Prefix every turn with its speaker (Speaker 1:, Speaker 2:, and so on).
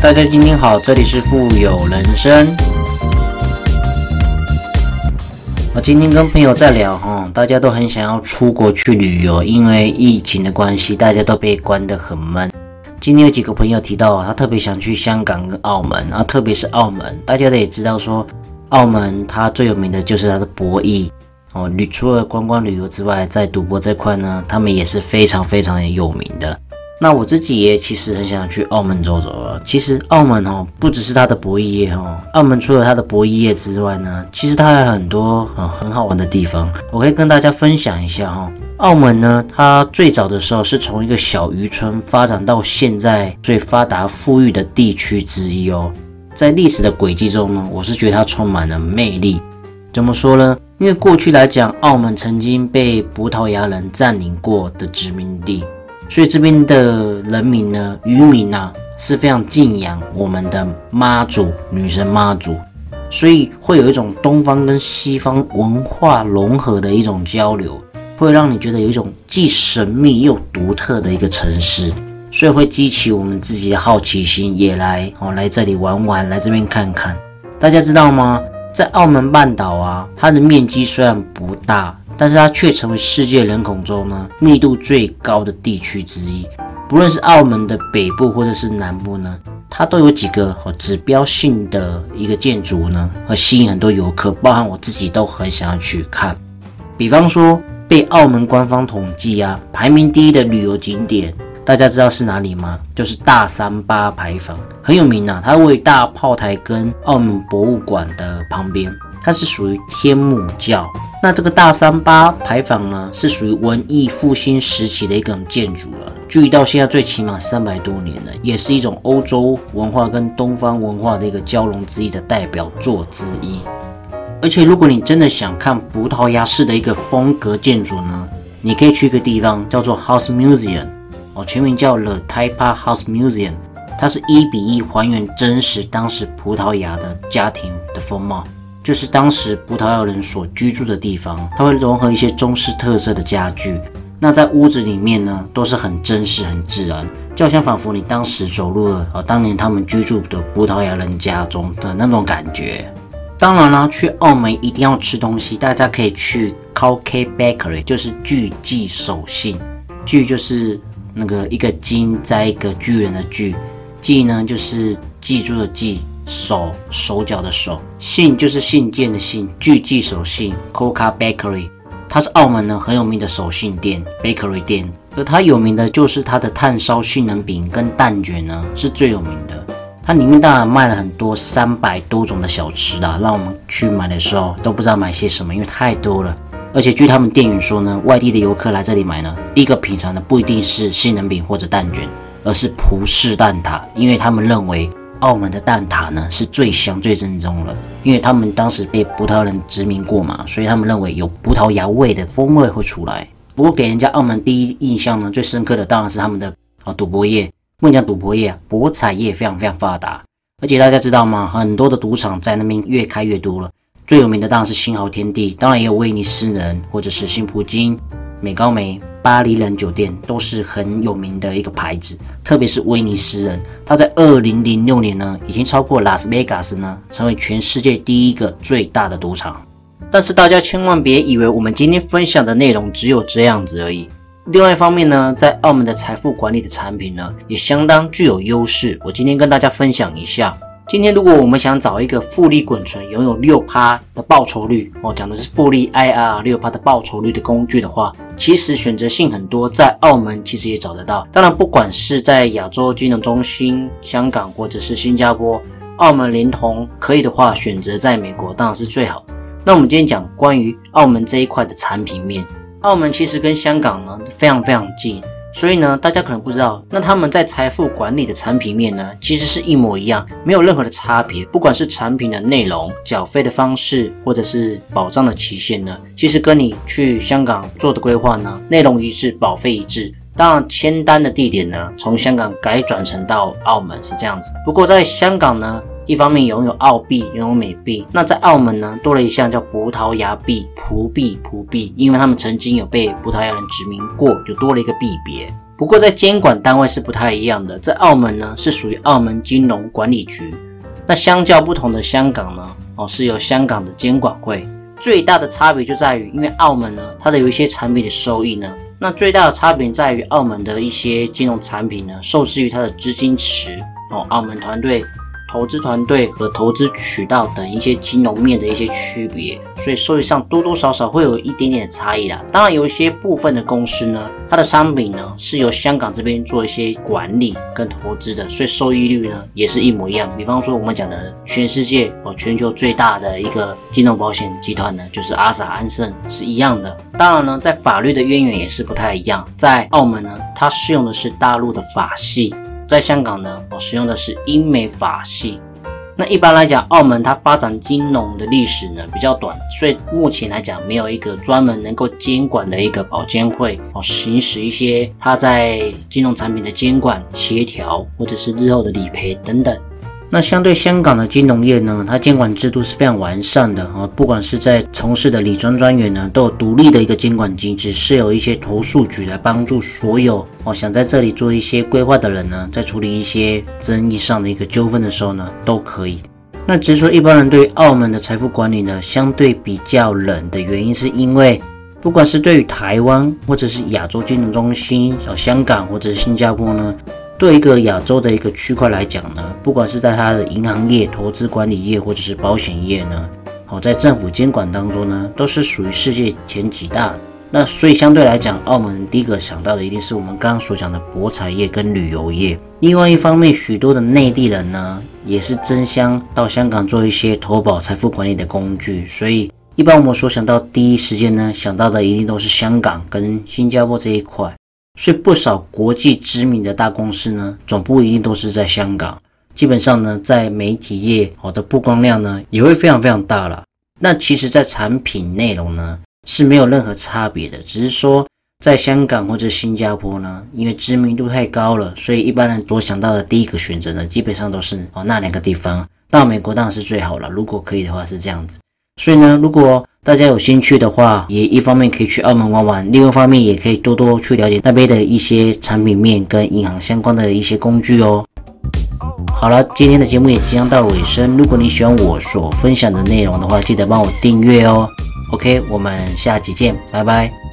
Speaker 1: 大家今天好，这里是富有人生。我今天跟朋友在聊哈，大家都很想要出国去旅游，因为疫情的关系，大家都被关得很闷。今天有几个朋友提到，他特别想去香港跟澳门，啊特别是澳门，大家都也知道说，澳门它最有名的就是它的博弈哦。旅除了观光旅游之外，在赌博这块呢，他们也是非常非常有名的。那我自己也其实很想去澳门走走啊。其实澳门哦，不只是它的博弈业哦，澳门除了它的博弈业之外呢，其实它还有很多很很好玩的地方。我可以跟大家分享一下哈。澳门呢，它最早的时候是从一个小渔村发展到现在最发达富裕的地区之一哦。在历史的轨迹中呢，我是觉得它充满了魅力。怎么说呢？因为过去来讲，澳门曾经被葡萄牙人占领过的殖民地，所以这边的人民呢，渔民啊，是非常敬仰我们的妈祖女神妈祖，所以会有一种东方跟西方文化融合的一种交流。会让你觉得有一种既神秘又独特的一个城市，所以会激起我们自己的好奇心，也来哦来这里玩玩，来这边看看。大家知道吗？在澳门半岛啊，它的面积虽然不大，但是它却成为世界人口中呢密度最高的地区之一。不论是澳门的北部或者是南部呢，它都有几个和指标性的一个建筑呢，和吸引很多游客，包含我自己都很想要去看。比方说。被澳门官方统计啊，排名第一的旅游景点，大家知道是哪里吗？就是大三巴牌坊，很有名啊。它位于大炮台跟澳门博物馆的旁边，它是属于天母教。那这个大三巴牌坊呢，是属于文艺复兴时期的一种建筑了，距离到现在最起码三百多年了，也是一种欧洲文化跟东方文化的一个交融之一的代表作之一。而且，如果你真的想看葡萄牙式的一个风格建筑呢，你可以去一个地方叫做 House Museum，哦，全名叫 The Taipa House Museum，它是一比一还原真实当时葡萄牙的家庭的风貌，就是当时葡萄牙人所居住的地方，它会融合一些中式特色的家具，那在屋子里面呢，都是很真实、很自然，就好像仿佛你当时走入了哦，当年他们居住的葡萄牙人家中的那种感觉。当然了，去澳门一定要吃东西，大家可以去 K Bakery，就是巨记手信。巨就是那个一个金在一个巨人的巨，记呢就是记住的记，手手脚的手，信就是信件的信。巨记手信 Coca Bakery，它是澳门呢很有名的手信店 Bakery 店，而它有名的就是它的炭烧杏仁饼跟蛋卷呢是最有名的。它里面当然卖了很多三百多种的小吃啦，让我们去买的时候都不知道买些什么，因为太多了。而且据他们店员说呢，外地的游客来这里买呢，第一个品尝的不一定是杏仁饼或者蛋卷，而是葡式蛋挞，因为他们认为澳门的蛋挞呢是最香最正宗了，因为他们当时被葡萄牙人殖民过嘛，所以他们认为有葡萄牙味的风味会出来。不过给人家澳门第一印象呢，最深刻的当然是他们的啊赌博业。我讲赌博业，博彩业非常非常发达，而且大家知道吗？很多的赌场在那边越开越多了。最有名的当然是星豪天地，当然也有威尼斯人或者是新葡京、美高梅、巴黎人酒店，都是很有名的一个牌子。特别是威尼斯人，他在二零零六年呢，已经超过拉斯维加斯呢，成为全世界第一个最大的赌场。但是大家千万别以为我们今天分享的内容只有这样子而已。另外一方面呢，在澳门的财富管理的产品呢，也相当具有优势。我今天跟大家分享一下。今天如果我们想找一个复利滚存、拥有六趴的报酬率，我讲的是复利 IR 六趴的报酬率的工具的话，其实选择性很多，在澳门其实也找得到。当然，不管是在亚洲金融中心、香港或者是新加坡，澳门连同可以的话，选择在美国当然是最好。那我们今天讲关于澳门这一块的产品面。澳门其实跟香港呢非常非常近，所以呢，大家可能不知道，那他们在财富管理的产品面呢，其实是一模一样，没有任何的差别。不管是产品的内容、缴费的方式，或者是保障的期限呢，其实跟你去香港做的规划呢，内容一致，保费一致。当然，签单的地点呢，从香港改转成到澳门是这样子。不过在香港呢。一方面拥有澳币，拥有美币。那在澳门呢，多了一项叫葡萄牙币、葡币、葡币，因为他们曾经有被葡萄牙人殖民过，就多了一个币别。不过在监管单位是不太一样的，在澳门呢是属于澳门金融管理局，那相较不同的香港呢，哦是由香港的监管会。最大的差别就在于，因为澳门呢，它的有一些产品的收益呢，那最大的差别在于澳门的一些金融产品呢，受制于它的资金池哦，澳门团队。投资团队和投资渠道等一些金融面的一些区别，所以收益上多多少少会有一点点的差异啦。当然，有一些部分的公司呢，它的商品呢是由香港这边做一些管理跟投资的，所以收益率呢也是一模一样。比方说我们讲的全世界哦，全球最大的一个金融保险集团呢，就是阿萨安盛是一样的。当然呢，在法律的渊源也是不太一样。在澳门呢，它适用的是大陆的法系。在香港呢，我使用的是英美法系。那一般来讲，澳门它发展金融的历史呢比较短，所以目前来讲没有一个专门能够监管的一个保监会哦，行使一些它在金融产品的监管、协调，或者是日后的理赔等等。那相对香港的金融业呢，它监管制度是非常完善的啊，不管是在从事的理专专员呢，都有独立的一个监管机制，是有一些投诉局来帮助所有哦想在这里做一些规划的人呢，在处理一些争议上的一个纠纷的时候呢，都可以。那只是说一般人对澳门的财富管理呢，相对比较冷的原因，是因为不管是对于台湾或者是亚洲金融中心，像香港或者是新加坡呢。对一个亚洲的一个区块来讲呢，不管是在它的银行业、投资管理业或者是保险业呢，好在政府监管当中呢，都是属于世界前几大。那所以相对来讲，澳门第一个想到的一定是我们刚刚所讲的博彩业跟旅游业。另外一方面，许多的内地人呢，也是争相到香港做一些投保、财富管理的工具。所以一般我们所想到第一时间呢，想到的一定都是香港跟新加坡这一块。所以不少国际知名的大公司呢，总部一定都是在香港。基本上呢，在媒体业好的曝光量呢，也会非常非常大了。那其实，在产品内容呢，是没有任何差别的，只是说在香港或者新加坡呢，因为知名度太高了，所以一般人所想到的第一个选择呢，基本上都是哦那两个地方。到美国当然是最好了，如果可以的话是这样子。所以呢，如果大家有兴趣的话，也一方面可以去澳门玩玩，另外一方面也可以多多去了解那边的一些产品面跟银行相关的一些工具哦。好了，今天的节目也即将到尾声。如果你喜欢我所分享的内容的话，记得帮我订阅哦。OK，我们下期见，拜拜。